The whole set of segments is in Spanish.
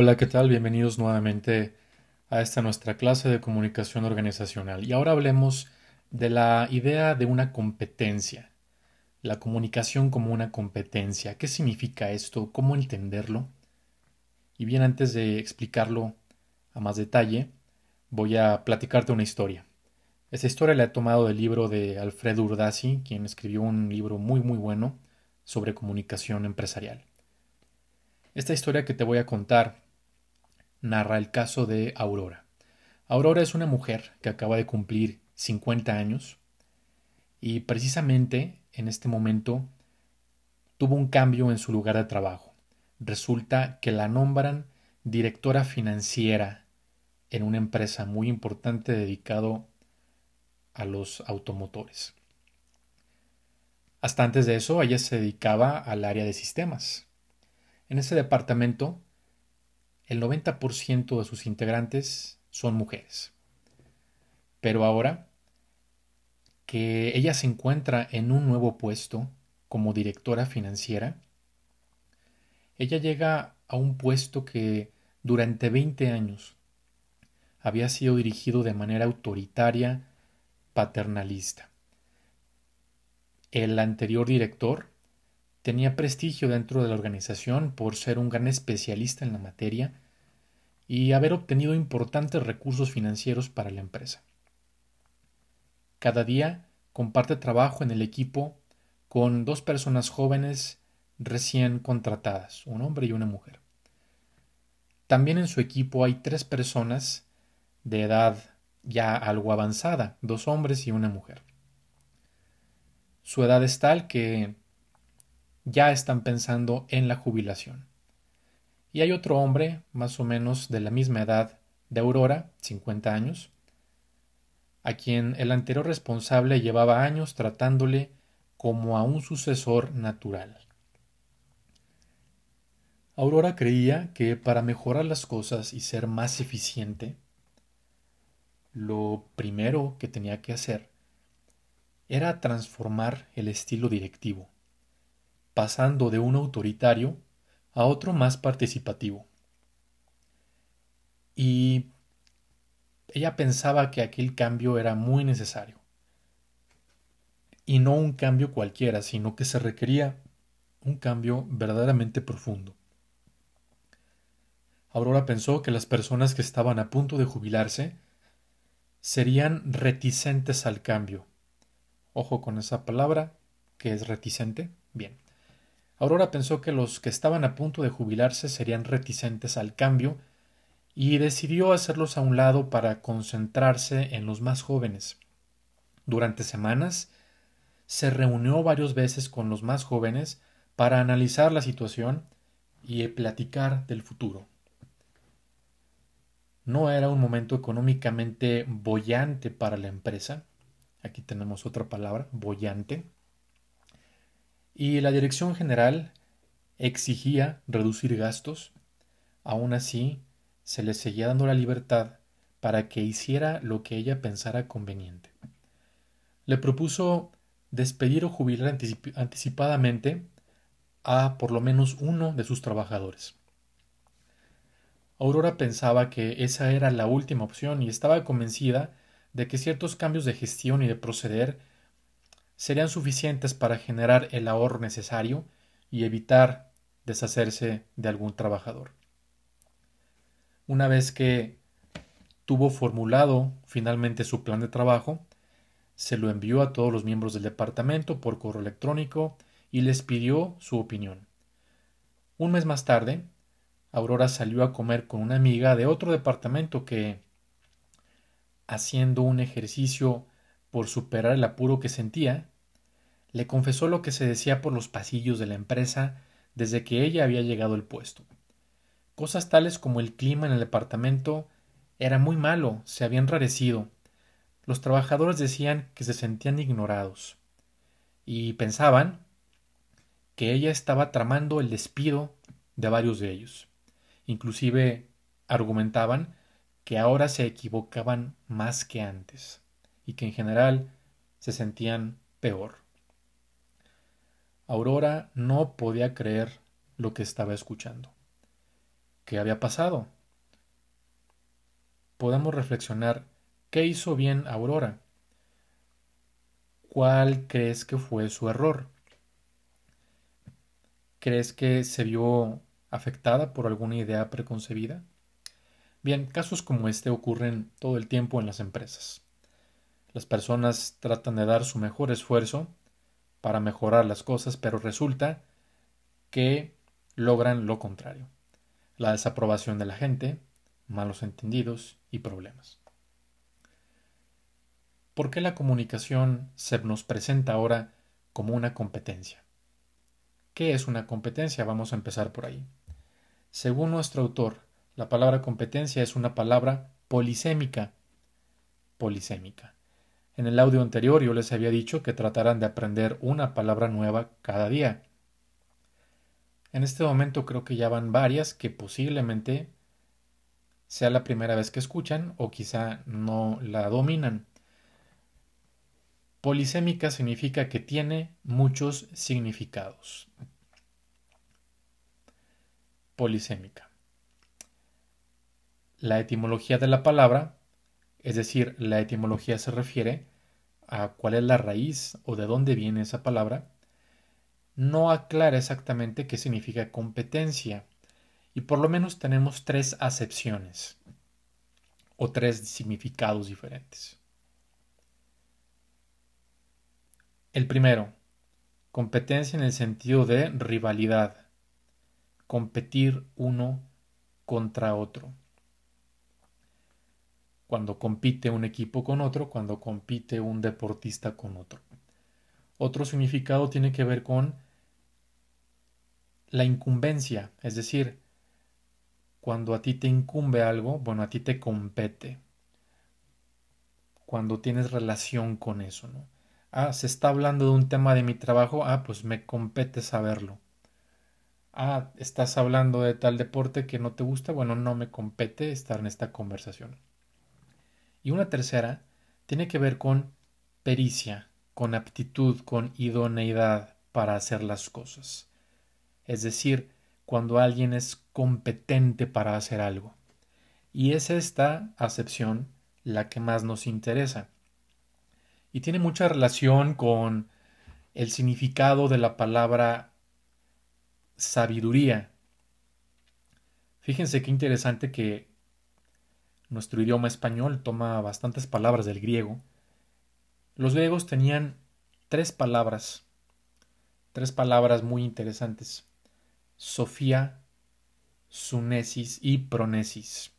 Hola, ¿qué tal? Bienvenidos nuevamente a esta nuestra clase de comunicación organizacional. Y ahora hablemos de la idea de una competencia, la comunicación como una competencia. ¿Qué significa esto? ¿Cómo entenderlo? Y bien, antes de explicarlo a más detalle, voy a platicarte una historia. Esta historia la he tomado del libro de Alfredo Urdasi, quien escribió un libro muy muy bueno sobre comunicación empresarial. Esta historia que te voy a contar narra el caso de Aurora. Aurora es una mujer que acaba de cumplir 50 años y precisamente en este momento tuvo un cambio en su lugar de trabajo. Resulta que la nombran directora financiera en una empresa muy importante dedicado a los automotores. Hasta antes de eso, ella se dedicaba al área de sistemas. En ese departamento, el 90% de sus integrantes son mujeres. Pero ahora que ella se encuentra en un nuevo puesto como directora financiera, ella llega a un puesto que durante 20 años había sido dirigido de manera autoritaria, paternalista. El anterior director Tenía prestigio dentro de la organización por ser un gran especialista en la materia y haber obtenido importantes recursos financieros para la empresa. Cada día comparte trabajo en el equipo con dos personas jóvenes recién contratadas, un hombre y una mujer. También en su equipo hay tres personas de edad ya algo avanzada, dos hombres y una mujer. Su edad es tal que ya están pensando en la jubilación. Y hay otro hombre, más o menos de la misma edad de Aurora, 50 años, a quien el anterior responsable llevaba años tratándole como a un sucesor natural. Aurora creía que para mejorar las cosas y ser más eficiente, lo primero que tenía que hacer era transformar el estilo directivo pasando de un autoritario a otro más participativo. Y ella pensaba que aquel cambio era muy necesario. Y no un cambio cualquiera, sino que se requería un cambio verdaderamente profundo. Aurora pensó que las personas que estaban a punto de jubilarse serían reticentes al cambio. Ojo con esa palabra, que es reticente. Bien. Aurora pensó que los que estaban a punto de jubilarse serían reticentes al cambio y decidió hacerlos a un lado para concentrarse en los más jóvenes. Durante semanas se reunió varias veces con los más jóvenes para analizar la situación y platicar del futuro. No era un momento económicamente bollante para la empresa. Aquí tenemos otra palabra, bollante y la Dirección General exigía reducir gastos, aún así se le seguía dando la libertad para que hiciera lo que ella pensara conveniente. Le propuso despedir o jubilar anticipadamente a por lo menos uno de sus trabajadores. Aurora pensaba que esa era la última opción y estaba convencida de que ciertos cambios de gestión y de proceder serían suficientes para generar el ahorro necesario y evitar deshacerse de algún trabajador. Una vez que tuvo formulado finalmente su plan de trabajo, se lo envió a todos los miembros del departamento por correo electrónico y les pidió su opinión. Un mes más tarde, Aurora salió a comer con una amiga de otro departamento que, haciendo un ejercicio por superar el apuro que sentía, le confesó lo que se decía por los pasillos de la empresa desde que ella había llegado al puesto. Cosas tales como el clima en el departamento era muy malo, se había enrarecido. Los trabajadores decían que se sentían ignorados y pensaban que ella estaba tramando el despido de varios de ellos. Inclusive argumentaban que ahora se equivocaban más que antes y que en general se sentían peor. Aurora no podía creer lo que estaba escuchando. qué había pasado. Podemos reflexionar qué hizo bien Aurora. ¿Cuál crees que fue su error? ¿Crees que se vio afectada por alguna idea preconcebida? Bien, casos como este ocurren todo el tiempo en las empresas. Las personas tratan de dar su mejor esfuerzo para mejorar las cosas, pero resulta que logran lo contrario. La desaprobación de la gente, malos entendidos y problemas. ¿Por qué la comunicación se nos presenta ahora como una competencia? ¿Qué es una competencia? Vamos a empezar por ahí. Según nuestro autor, la palabra competencia es una palabra polisémica. Polisémica. En el audio anterior yo les había dicho que trataran de aprender una palabra nueva cada día. En este momento creo que ya van varias que posiblemente sea la primera vez que escuchan o quizá no la dominan. Polisémica significa que tiene muchos significados. Polisémica. La etimología de la palabra, es decir, la etimología se refiere a cuál es la raíz o de dónde viene esa palabra, no aclara exactamente qué significa competencia y por lo menos tenemos tres acepciones o tres significados diferentes. El primero, competencia en el sentido de rivalidad, competir uno contra otro. Cuando compite un equipo con otro, cuando compite un deportista con otro. Otro significado tiene que ver con la incumbencia, es decir, cuando a ti te incumbe algo, bueno, a ti te compete. Cuando tienes relación con eso, ¿no? Ah, se está hablando de un tema de mi trabajo. Ah, pues me compete saberlo. Ah, estás hablando de tal deporte que no te gusta. Bueno, no me compete estar en esta conversación. Y una tercera tiene que ver con pericia, con aptitud, con idoneidad para hacer las cosas. Es decir, cuando alguien es competente para hacer algo. Y es esta acepción la que más nos interesa y tiene mucha relación con el significado de la palabra sabiduría. Fíjense qué interesante que nuestro idioma español toma bastantes palabras del griego. Los griegos tenían tres palabras, tres palabras muy interesantes. Sofía, sunesis y pronesis.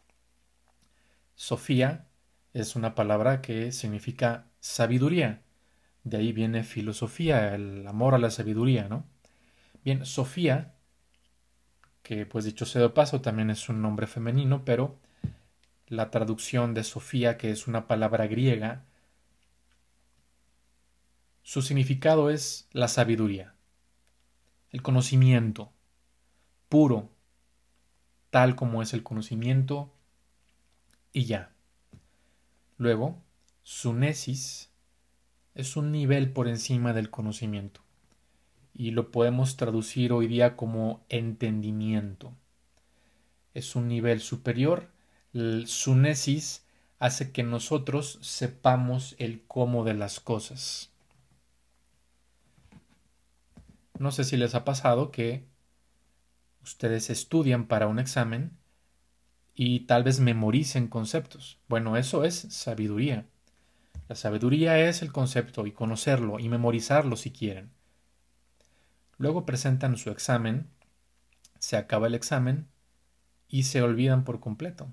Sofía es una palabra que significa sabiduría. De ahí viene filosofía, el amor a la sabiduría, ¿no? Bien, Sofía, que pues dicho sea de paso también es un nombre femenino, pero la traducción de Sofía, que es una palabra griega, su significado es la sabiduría, el conocimiento puro, tal como es el conocimiento, y ya. Luego, Sunesis es un nivel por encima del conocimiento y lo podemos traducir hoy día como entendimiento. Es un nivel superior. El sunesis hace que nosotros sepamos el cómo de las cosas. No sé si les ha pasado que ustedes estudian para un examen y tal vez memoricen conceptos. Bueno, eso es sabiduría. La sabiduría es el concepto y conocerlo y memorizarlo si quieren. Luego presentan su examen, se acaba el examen y se olvidan por completo.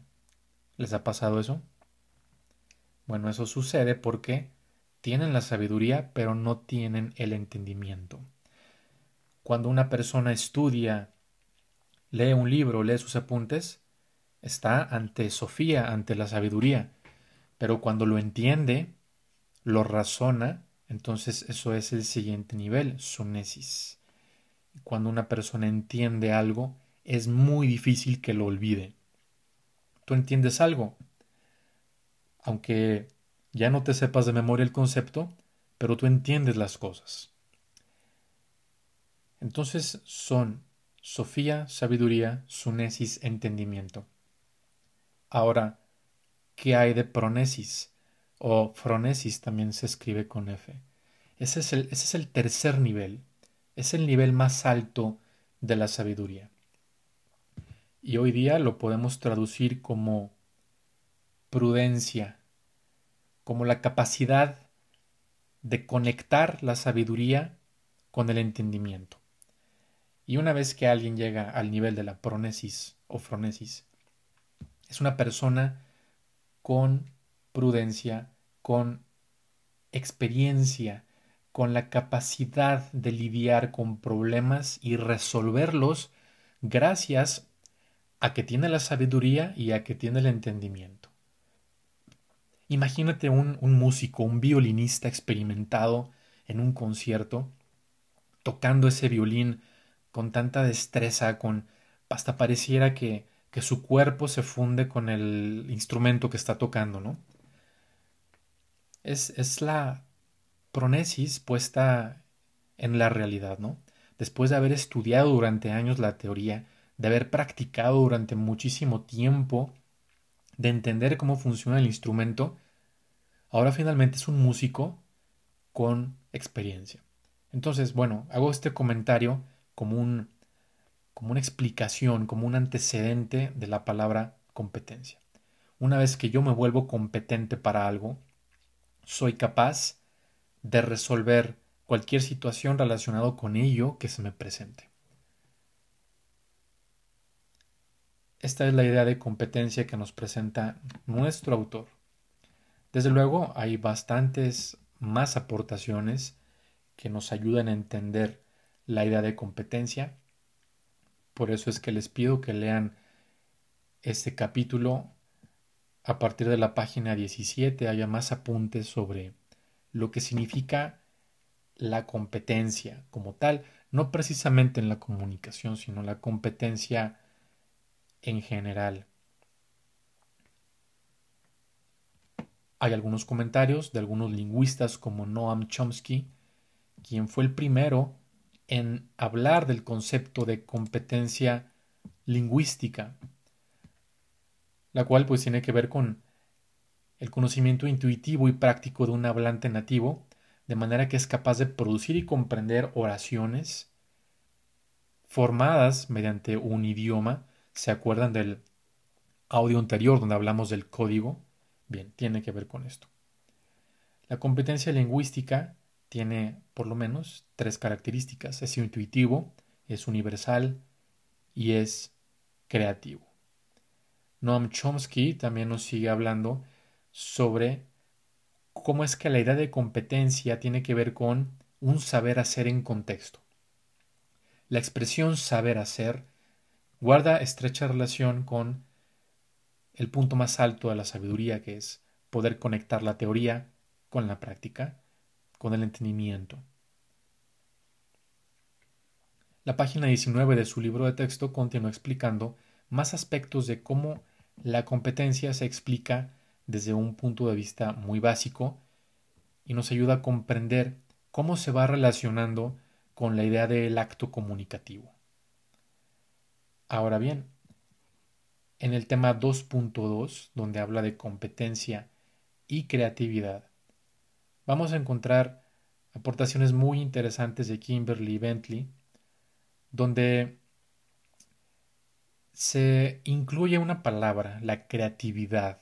¿Les ha pasado eso? Bueno, eso sucede porque tienen la sabiduría pero no tienen el entendimiento. Cuando una persona estudia, lee un libro, lee sus apuntes, está ante Sofía, ante la sabiduría. Pero cuando lo entiende, lo razona, entonces eso es el siguiente nivel, sunesis. Cuando una persona entiende algo, es muy difícil que lo olvide. Tú entiendes algo, aunque ya no te sepas de memoria el concepto, pero tú entiendes las cosas. Entonces son Sofía, sabiduría, sunesis, entendimiento. Ahora, ¿qué hay de pronesis? O fronesis también se escribe con F. Ese es, el, ese es el tercer nivel. Es el nivel más alto de la sabiduría. Y hoy día lo podemos traducir como prudencia, como la capacidad de conectar la sabiduría con el entendimiento. Y una vez que alguien llega al nivel de la pronesis o fronesis, es una persona con prudencia, con experiencia, con la capacidad de lidiar con problemas y resolverlos gracias a que tiene la sabiduría y a que tiene el entendimiento. Imagínate un, un músico, un violinista experimentado en un concierto, tocando ese violín con tanta destreza, con hasta pareciera que, que su cuerpo se funde con el instrumento que está tocando, ¿no? Es, es la pronesis puesta en la realidad, ¿no? Después de haber estudiado durante años la teoría, de haber practicado durante muchísimo tiempo, de entender cómo funciona el instrumento, ahora finalmente es un músico con experiencia. Entonces, bueno, hago este comentario como, un, como una explicación, como un antecedente de la palabra competencia. Una vez que yo me vuelvo competente para algo, soy capaz de resolver cualquier situación relacionada con ello que se me presente. Esta es la idea de competencia que nos presenta nuestro autor. Desde luego hay bastantes más aportaciones que nos ayudan a entender la idea de competencia. Por eso es que les pido que lean este capítulo a partir de la página 17 haya más apuntes sobre lo que significa la competencia como tal, no precisamente en la comunicación, sino la competencia en general. Hay algunos comentarios de algunos lingüistas como Noam Chomsky, quien fue el primero en hablar del concepto de competencia lingüística, la cual pues tiene que ver con el conocimiento intuitivo y práctico de un hablante nativo, de manera que es capaz de producir y comprender oraciones formadas mediante un idioma. ¿Se acuerdan del audio anterior donde hablamos del código? Bien, tiene que ver con esto. La competencia lingüística tiene por lo menos tres características. Es intuitivo, es universal y es creativo. Noam Chomsky también nos sigue hablando sobre cómo es que la idea de competencia tiene que ver con un saber hacer en contexto. La expresión saber hacer guarda estrecha relación con el punto más alto de la sabiduría, que es poder conectar la teoría con la práctica con el entendimiento. La página 19 de su libro de texto continúa explicando más aspectos de cómo la competencia se explica desde un punto de vista muy básico y nos ayuda a comprender cómo se va relacionando con la idea del acto comunicativo. Ahora bien, en el tema 2.2, donde habla de competencia y creatividad, vamos a encontrar aportaciones muy interesantes de Kimberly Bentley, donde se incluye una palabra, la creatividad.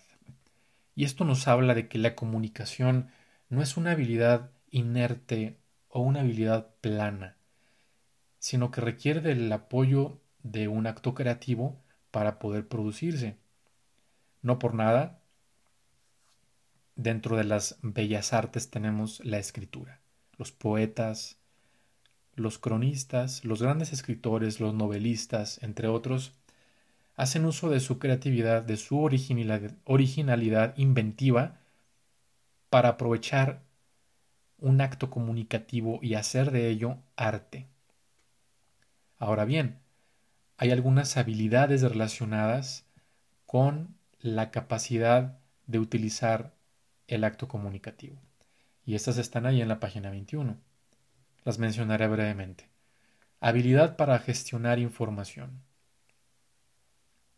Y esto nos habla de que la comunicación no es una habilidad inerte o una habilidad plana, sino que requiere del apoyo de un acto creativo para poder producirse. No por nada, dentro de las bellas artes tenemos la escritura, los poetas, los cronistas, los grandes escritores, los novelistas, entre otros, hacen uso de su creatividad, de su originalidad, inventiva, para aprovechar un acto comunicativo y hacer de ello arte. Ahora bien, hay algunas habilidades relacionadas con la capacidad de utilizar el acto comunicativo. Y estas están ahí en la página 21. Las mencionaré brevemente. habilidad para gestionar información.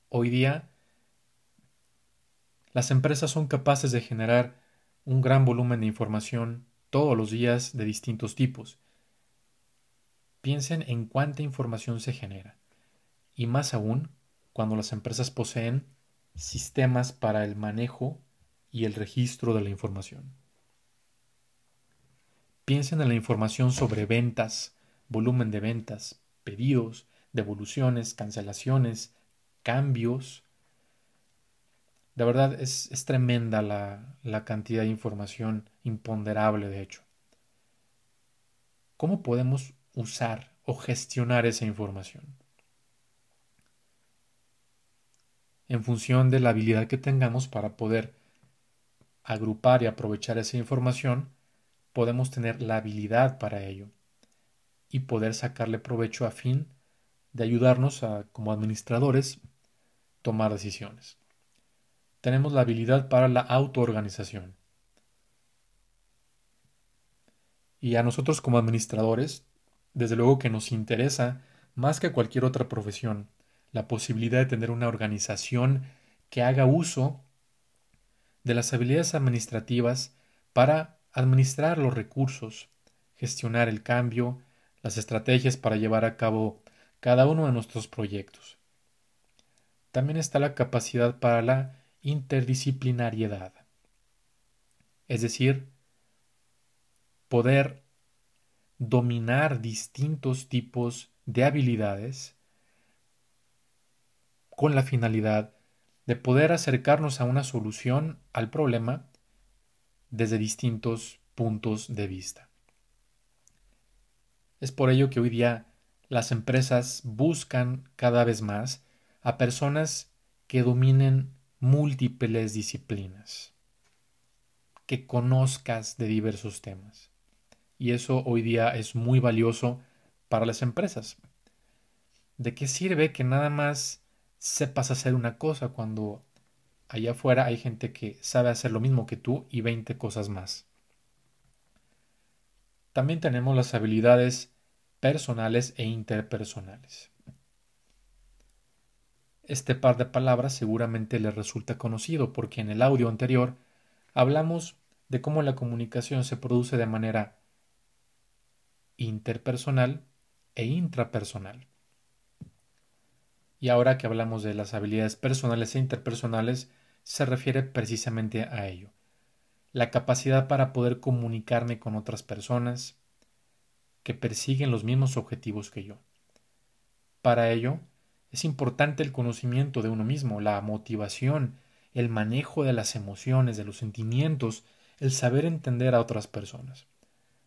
Hoy día, las empresas son capaces de generar un gran volumen de información todos los días de distintos tipos. Piensen en cuánta información se genera, y más aún cuando las empresas poseen sistemas para el manejo y el registro de la información. Piensen en la información sobre ventas, volumen de ventas, pedidos, devoluciones, cancelaciones, cambios. De verdad es, tremenda la, la cantidad de información imponderable, de hecho. ¿Cómo podemos usar o gestionar esa información? En función de la habilidad que tengamos para poder agrupar y aprovechar esa información, podemos tener la habilidad para ello y poder sacarle provecho a fin de ayudarnos a, como administradores, tomar decisiones. Tenemos la habilidad para la autoorganización. Y a nosotros como administradores, desde luego que nos interesa, más que cualquier otra profesión, la posibilidad de tener una organización que haga uso de las habilidades administrativas para administrar los recursos, gestionar el cambio, las estrategias para llevar a cabo cada uno de nuestros proyectos. También está la capacidad para la interdisciplinariedad, es decir, poder dominar distintos tipos de habilidades con la finalidad de poder acercarnos a una solución al problema desde distintos puntos de vista. Es por ello que hoy día las empresas buscan cada vez más a personas que dominen múltiples disciplinas, que conozcas de diversos temas. Y eso hoy día es muy valioso para las empresas. ¿De qué sirve que nada más sepas hacer una cosa cuando allá afuera hay gente que sabe hacer lo mismo que tú y 20 cosas más. También tenemos las habilidades personales e interpersonales. Este par de palabras seguramente les resulta conocido porque en el audio anterior hablamos de cómo la comunicación se produce de manera interpersonal e intrapersonal. Y ahora que hablamos de las habilidades personales e interpersonales, se refiere precisamente a ello. La capacidad para poder comunicarme con otras personas que persiguen los mismos objetivos que yo. Para ello, es importante el conocimiento de uno mismo, la motivación, el manejo de las emociones, de los sentimientos, el saber entender a otras personas.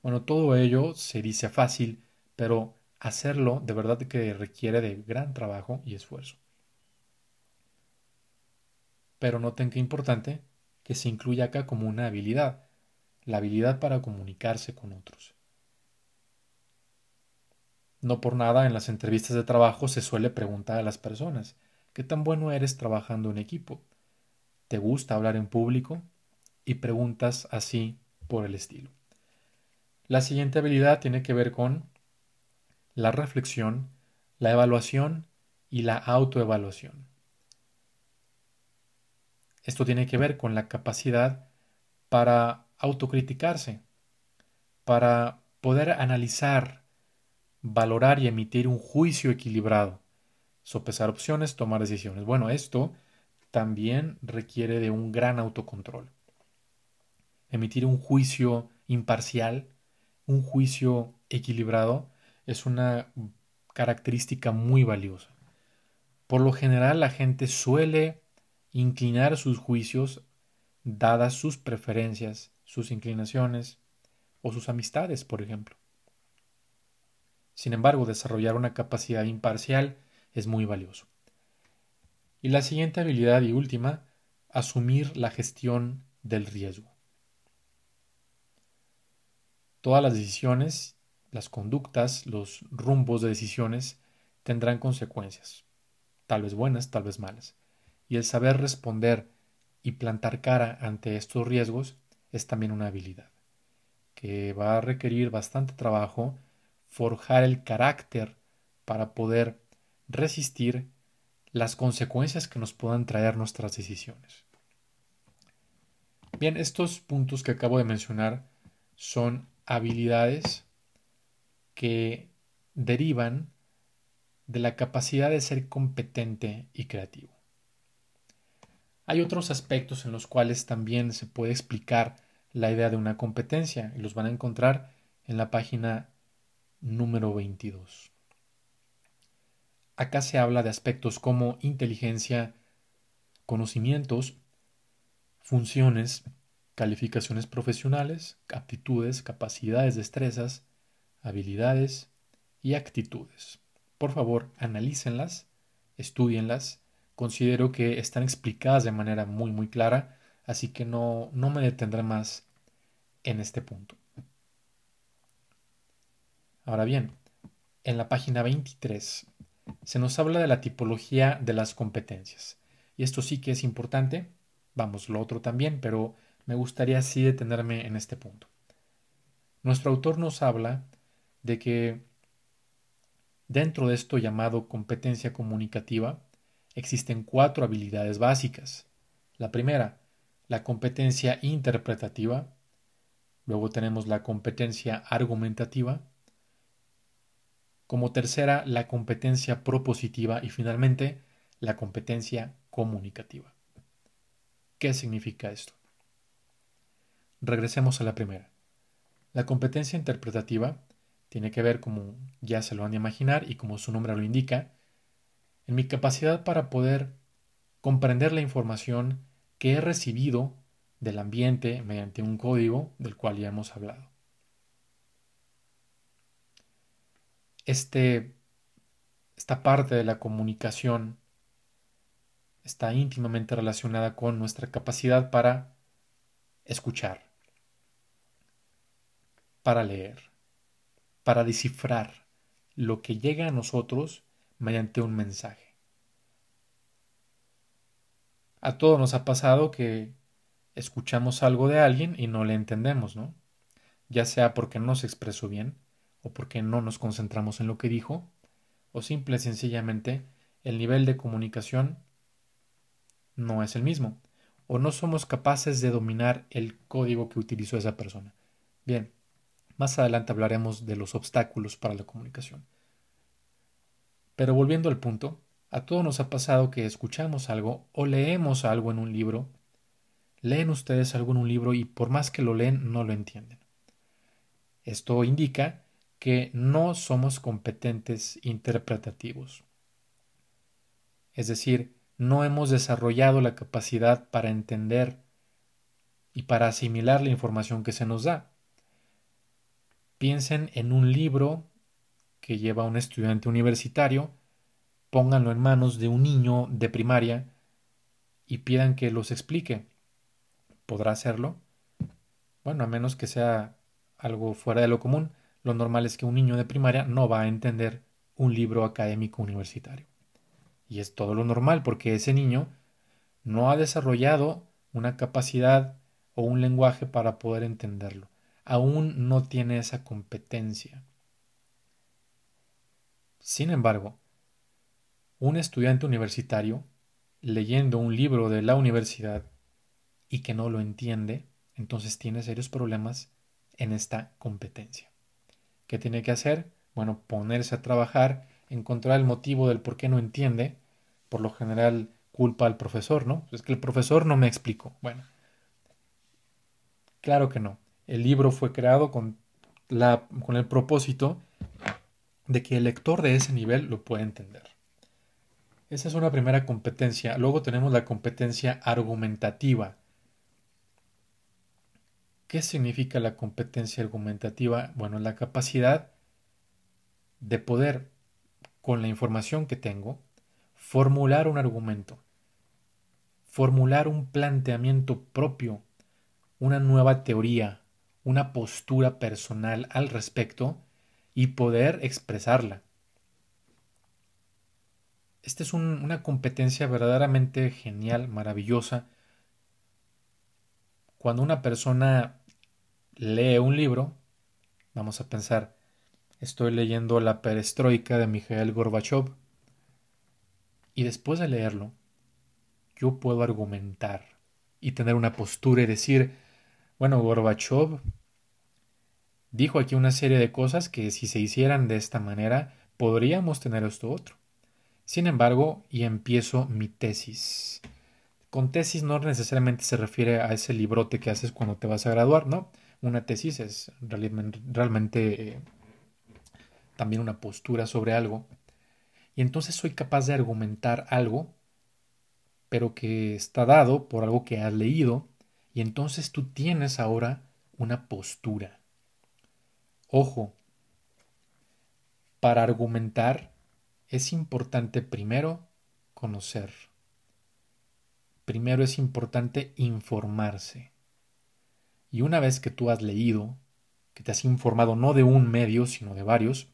Bueno, todo ello se dice fácil, pero hacerlo de verdad que requiere de gran trabajo y esfuerzo. Pero noten que importante que se incluya acá como una habilidad, la habilidad para comunicarse con otros. No por nada en las entrevistas de trabajo se suele preguntar a las personas, ¿qué tan bueno eres trabajando en equipo? ¿Te gusta hablar en público? Y preguntas así por el estilo. La siguiente habilidad tiene que ver con la reflexión, la evaluación y la autoevaluación. Esto tiene que ver con la capacidad para autocriticarse, para poder analizar, valorar y emitir un juicio equilibrado, sopesar opciones, tomar decisiones. Bueno, esto también requiere de un gran autocontrol. Emitir un juicio imparcial, un juicio equilibrado, es una característica muy valiosa. Por lo general la gente suele inclinar sus juicios dadas sus preferencias, sus inclinaciones o sus amistades, por ejemplo. Sin embargo, desarrollar una capacidad imparcial es muy valioso. Y la siguiente habilidad y última, asumir la gestión del riesgo. Todas las decisiones las conductas, los rumbos de decisiones tendrán consecuencias, tal vez buenas, tal vez malas. Y el saber responder y plantar cara ante estos riesgos es también una habilidad, que va a requerir bastante trabajo forjar el carácter para poder resistir las consecuencias que nos puedan traer nuestras decisiones. Bien, estos puntos que acabo de mencionar son habilidades que derivan de la capacidad de ser competente y creativo. Hay otros aspectos en los cuales también se puede explicar la idea de una competencia y los van a encontrar en la página número 22. Acá se habla de aspectos como inteligencia, conocimientos, funciones, calificaciones profesionales, aptitudes, capacidades, destrezas, habilidades y actitudes. Por favor, analícenlas, estudienlas. Considero que están explicadas de manera muy muy clara, así que no, no me detendré más en este punto. Ahora bien, en la página 23 se nos habla de la tipología de las competencias. Y esto sí que es importante, vamos, lo otro también, pero me gustaría así detenerme en este punto. Nuestro autor nos habla de que dentro de esto llamado competencia comunicativa existen cuatro habilidades básicas. La primera, la competencia interpretativa, luego tenemos la competencia argumentativa, como tercera, la competencia propositiva y finalmente, la competencia comunicativa. ¿Qué significa esto? Regresemos a la primera. La competencia interpretativa tiene que ver, como ya se lo van a imaginar y como su nombre lo indica, en mi capacidad para poder comprender la información que he recibido del ambiente mediante un código del cual ya hemos hablado. este, esta parte de la comunicación está íntimamente relacionada con nuestra capacidad para escuchar, para leer, para descifrar lo que llega a nosotros mediante un mensaje. A todos nos ha pasado que escuchamos algo de alguien y no le entendemos, ¿no? Ya sea porque no se expresó bien, o porque no nos concentramos en lo que dijo, o simple y sencillamente el nivel de comunicación no es el mismo, o no somos capaces de dominar el código que utilizó esa persona. Bien, más adelante hablaremos de los obstáculos para la comunicación. Pero volviendo al punto, a todos nos ha pasado que escuchamos algo o leemos algo en un libro, leen ustedes algo en un libro y por más que lo leen no lo entienden. Esto indica que no somos competentes interpretativos. Es decir, no hemos desarrollado la capacidad para entender y para asimilar la información que se nos da. Piensen en un libro que lleva un estudiante universitario, pónganlo en manos de un niño de primaria y pidan que los explique. ¿Podrá hacerlo? Bueno, a menos que sea algo fuera de lo común, lo normal es que un niño de primaria no va a entender un libro académico universitario. Y es todo lo normal porque ese niño no ha desarrollado una capacidad o un lenguaje para poder entenderlo. Aún no tiene esa competencia. Sin embargo, un estudiante universitario leyendo un libro de la universidad y que no lo entiende, entonces tiene serios problemas en esta competencia. ¿Qué tiene que hacer? Bueno, ponerse a trabajar, encontrar el motivo del por qué no entiende. Por lo general culpa al profesor, ¿no? Es que el profesor no me explicó. Bueno, claro que no. El libro fue creado con, la, con el propósito de que el lector de ese nivel lo pueda entender. Esa es una primera competencia. Luego tenemos la competencia argumentativa. ¿Qué significa la competencia argumentativa? Bueno, la capacidad de poder, con la información que tengo, formular un argumento, formular un planteamiento propio, una nueva teoría, una postura personal al respecto y poder expresarla. Esta es una competencia verdaderamente genial, maravillosa. Cuando una persona lee un libro, vamos a pensar, Estoy leyendo La Perestroika de Mikhail Gorbachev. Y después de leerlo, yo puedo argumentar y tener una postura y decir, bueno, Gorbachev dijo aquí una serie de cosas que si se hicieran de esta manera, podríamos tener esto otro. Sin embargo, y empiezo mi tesis. Con tesis no necesariamente se refiere a ese librote que haces cuando te vas a graduar, ¿no? Una tesis es realmente eh, también una postura sobre algo. Y entonces soy capaz de argumentar algo, pero que está dado por algo que has leído, y entonces tú tienes ahora una postura. Ojo, para argumentar es importante primero conocer. Primero es importante informarse. Y una vez que tú has leído, que te has informado no de un medio, sino de varios,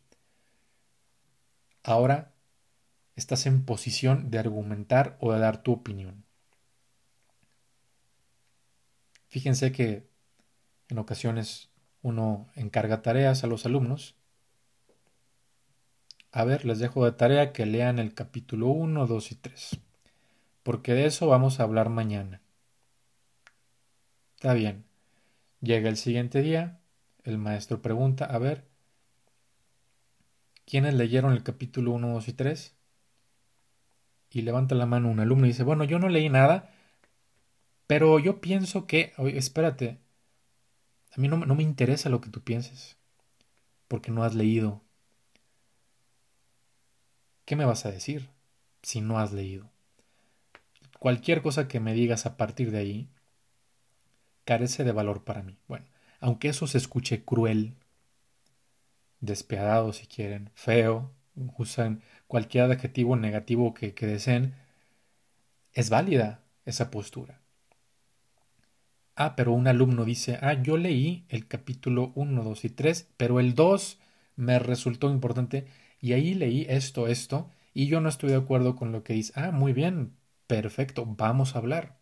ahora estás en posición de argumentar o de dar tu opinión. Fíjense que en ocasiones uno encarga tareas a los alumnos. A ver, les dejo de tarea que lean el capítulo 1, 2 y 3, porque de eso vamos a hablar mañana. Está bien. Llega el siguiente día, el maestro pregunta, a ver, ¿quiénes leyeron el capítulo 1, 2 y 3? Y levanta la mano un alumno y dice, bueno, yo no leí nada, pero yo pienso que, oye, espérate, a mí no, no me interesa lo que tú pienses, porque no has leído. ¿Qué me vas a decir si no has leído? Cualquier cosa que me digas a partir de ahí carece de valor para mí. Bueno, aunque eso se escuche cruel, despiadado si quieren, feo, usan cualquier adjetivo negativo que, que deseen, es válida esa postura. Ah, pero un alumno dice, ah, yo leí el capítulo 1, 2 y 3, pero el 2 me resultó importante y ahí leí esto, esto, y yo no estoy de acuerdo con lo que dice. Ah, muy bien, perfecto, vamos a hablar.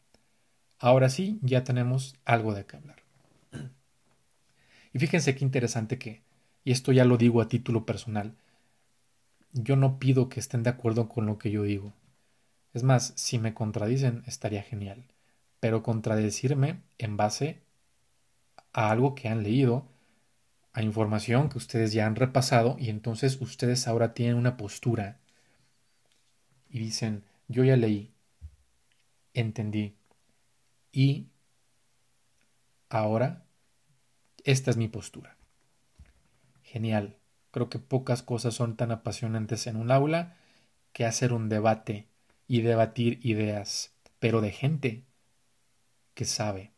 Ahora sí, ya tenemos algo de qué hablar. Y fíjense qué interesante que, y esto ya lo digo a título personal, yo no pido que estén de acuerdo con lo que yo digo. Es más, si me contradicen, estaría genial pero contradecirme en base a algo que han leído, a información que ustedes ya han repasado y entonces ustedes ahora tienen una postura y dicen, yo ya leí, entendí y ahora esta es mi postura. Genial. Creo que pocas cosas son tan apasionantes en un aula que hacer un debate y debatir ideas, pero de gente que sabe.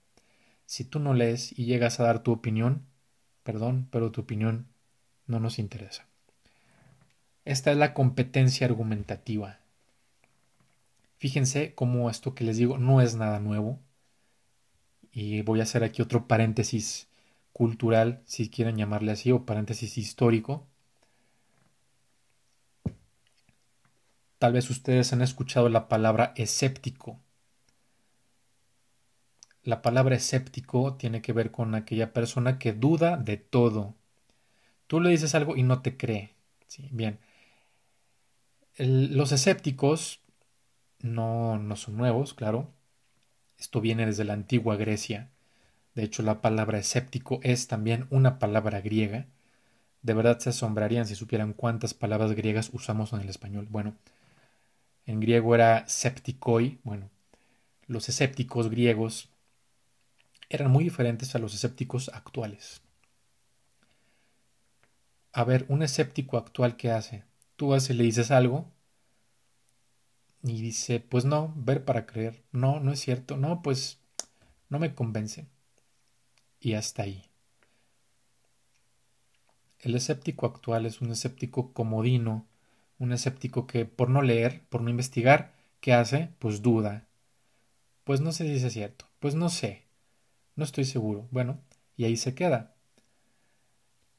Si tú no lees y llegas a dar tu opinión, perdón, pero tu opinión no nos interesa. Esta es la competencia argumentativa. Fíjense cómo esto que les digo no es nada nuevo. Y voy a hacer aquí otro paréntesis cultural, si quieren llamarle así, o paréntesis histórico. Tal vez ustedes han escuchado la palabra escéptico. La palabra escéptico tiene que ver con aquella persona que duda de todo. Tú le dices algo y no te cree. ¿sí? Bien. los escépticos no, no son nuevos, claro. Esto viene desde la antigua Grecia. De hecho, la palabra escéptico es también una palabra griega. De verdad se asombrarían si supieran cuántas palabras griegas usamos en el español. Bueno, en griego era septikoi. Bueno, los escépticos griegos eran muy diferentes a los escépticos actuales. A ver, un escéptico actual, ¿qué hace? Tú vas y le dices algo y dice, pues no, ver para creer. No, no es cierto. No, pues no me convence. Y hasta ahí. El escéptico actual es un escéptico comodino, un escéptico que por no leer, por no investigar, ¿qué hace? Pues duda. Pues no sé si es cierto. Pues no sé. No estoy seguro. Bueno, y ahí se queda.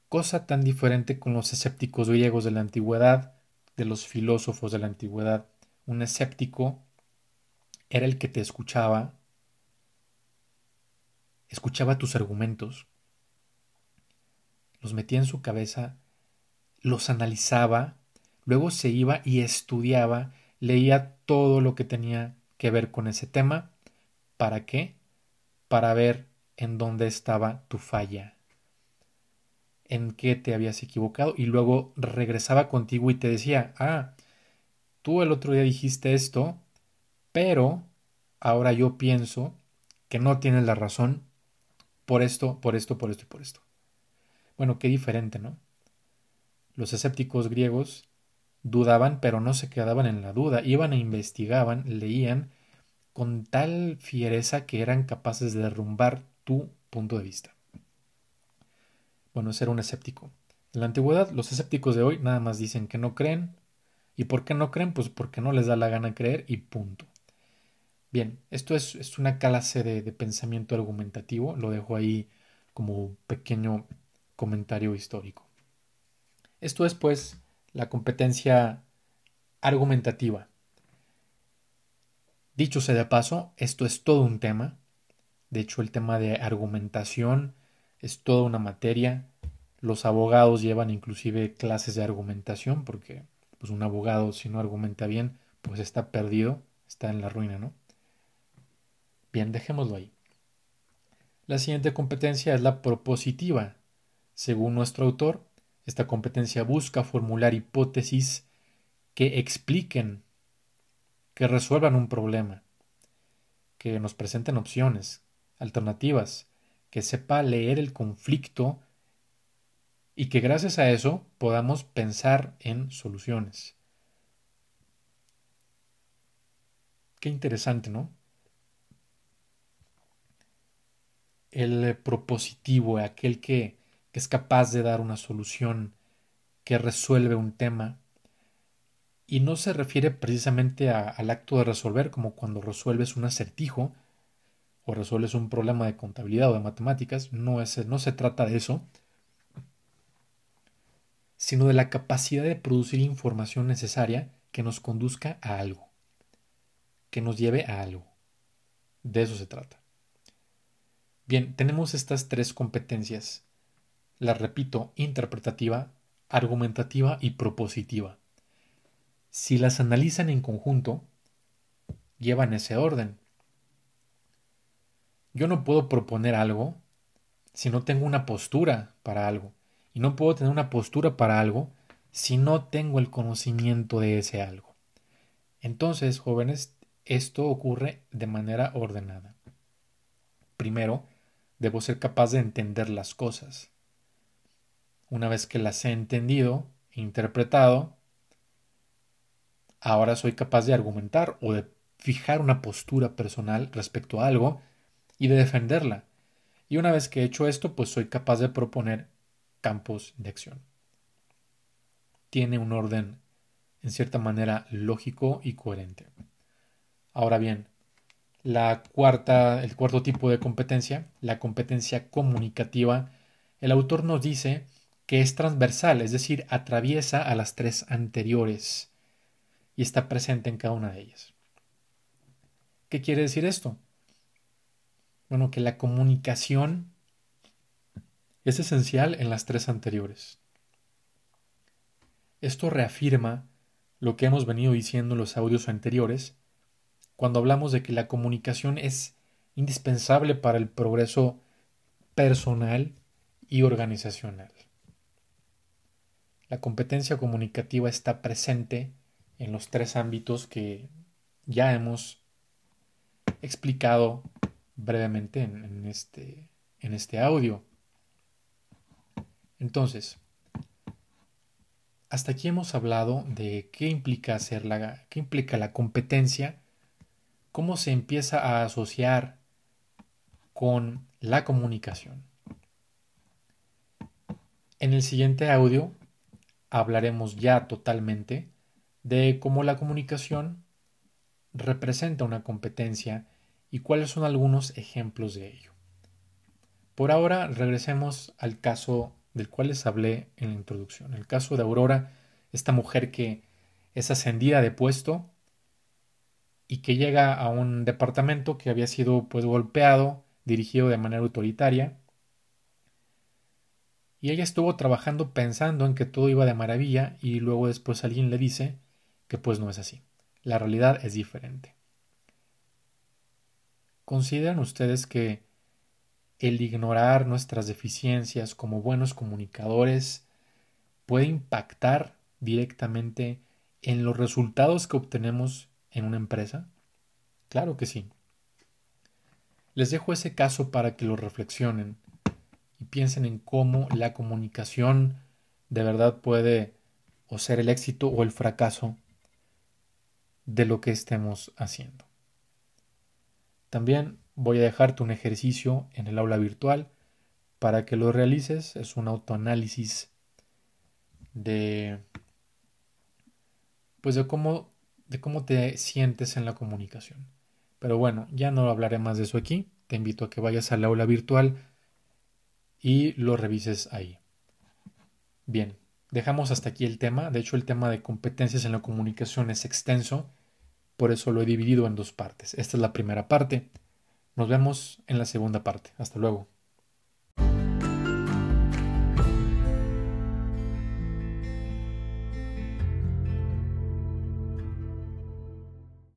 Cosa tan diferente con los escépticos griegos de la antigüedad, de los filósofos de la antigüedad. Un escéptico era el que te escuchaba, escuchaba tus argumentos, los metía en su cabeza los analizaba, luego se iba y estudiaba, leía todo lo que tenía que ver con ese tema. ¿Para qué? Para ver en dónde estaba tu falla, en qué te habías equivocado y luego regresaba contigo y te decía, ah, tú el otro día dijiste esto, pero ahora yo pienso que no tienes la razón por esto, por esto, por esto y por esto. Bueno, qué diferente, ¿no? Los escépticos griegos dudaban, pero no se quedaban en la duda, iban e investigaban, leían con tal fiereza que eran capaces de derrumbar tu punto de vista. Bueno, ser un escéptico. En la antigüedad, los escépticos de hoy nada más dicen que no creen. ¿Y por qué no creen? Pues porque no les da la gana creer y punto. Bien, esto es, una clase de, de, pensamiento argumentativo, lo dejo ahí como pequeño comentario histórico. Esto es pues la competencia argumentativa. Dicho sea de paso, esto es todo un tema. De hecho, el tema de argumentación es toda una materia. Los abogados llevan inclusive clases de argumentación porque pues un abogado si no argumenta bien, pues está perdido, está en la ruina, ¿no? Bien, dejémoslo ahí. La siguiente competencia es la propositiva. Según nuestro autor, esta competencia busca formular hipótesis que expliquen, que resuelvan un problema, que nos presenten opciones, alternativas, que sepa leer el conflicto y que gracias a eso podamos pensar en soluciones. Qué interesante, ¿no? el propositivo, aquel que, es capaz de dar una solución, que resuelve un tema. Y no se refiere precisamente al acto de resolver, como cuando resuelves un acertijo o resuelves un problema de contabilidad o de matemáticas. No, no se trata de eso, sino de la capacidad de producir información necesaria que nos conduzca a algo, que nos lleve a algo. De eso se trata. Bien, tenemos estas tres competencias. Las repito, interpretativa, argumentativa y propositiva. Si las analizan en conjunto, llevan ese orden. Yo no puedo proponer algo si no tengo una postura para algo. Y no puedo tener una postura para algo si no tengo el conocimiento de ese algo. Entonces, jóvenes, esto ocurre de manera ordenada. Primero, debo ser capaz de entender las cosas. Una vez que las he entendido e interpretado, ahora soy capaz de argumentar o de fijar una postura personal respecto a algo y de defenderla. Y una vez que he hecho esto, pues soy capaz de proponer campos de acción. Tiene un orden en cierta manera lógico y coherente. Ahora bien, la cuarta, el cuarto tipo de competencia, la competencia comunicativa, el autor nos dice que es transversal, es decir, atraviesa a las tres anteriores y está presente en cada una de ellas. ¿Qué quiere decir esto? Bueno, que la comunicación es esencial en las tres anteriores. Esto reafirma lo que hemos venido diciendo en los audios anteriores, cuando hablamos de que la comunicación es indispensable para el progreso personal y organizacional. La competencia comunicativa está presente en los tres ámbitos que ya hemos explicado brevemente en, este, en este audio. Entonces, hasta aquí hemos hablado de qué implica hacer la, qué implica la competencia cómo se empieza a asociar con la comunicación. En el siguiente audio hablaremos ya totalmente de cómo la comunicación representa una competencia y cuáles son algunos ejemplos de ello. Por ahora regresemos al caso del cual les hablé en la introducción, el caso de Aurora, esta mujer que es ascendida de puesto y que llega a un departamento que había sido pues golpeado, dirigido de manera autoritaria. y ella estuvo trabajando pensando en que todo iba de maravilla y luego después alguien le dice que pues no es así. La realidad es diferente. ¿Consideran ustedes que el ignorar nuestras deficiencias como buenos comunicadores puede impactar directamente en los resultados que obtenemos en una empresa? Claro que sí. Les dejo ese caso para que lo reflexionen y piensen en cómo la comunicación de verdad puede o ser el éxito o el fracaso de lo que estemos haciendo. También voy a dejarte un ejercicio en el aula virtual para que lo realices. Es un autoanálisis de pues de cómo de cómo te sientes en la comunicación. Pero bueno, ya no hablaré más de eso aquí. Te invito a que vayas al aula virtual y lo revises ahí. Bien, dejamos hasta aquí el tema. De hecho, el tema de competencias en la comunicación es extenso, por eso lo he dividido en dos partes. Esta es la primera parte. Nos vemos en la segunda parte. Hasta luego.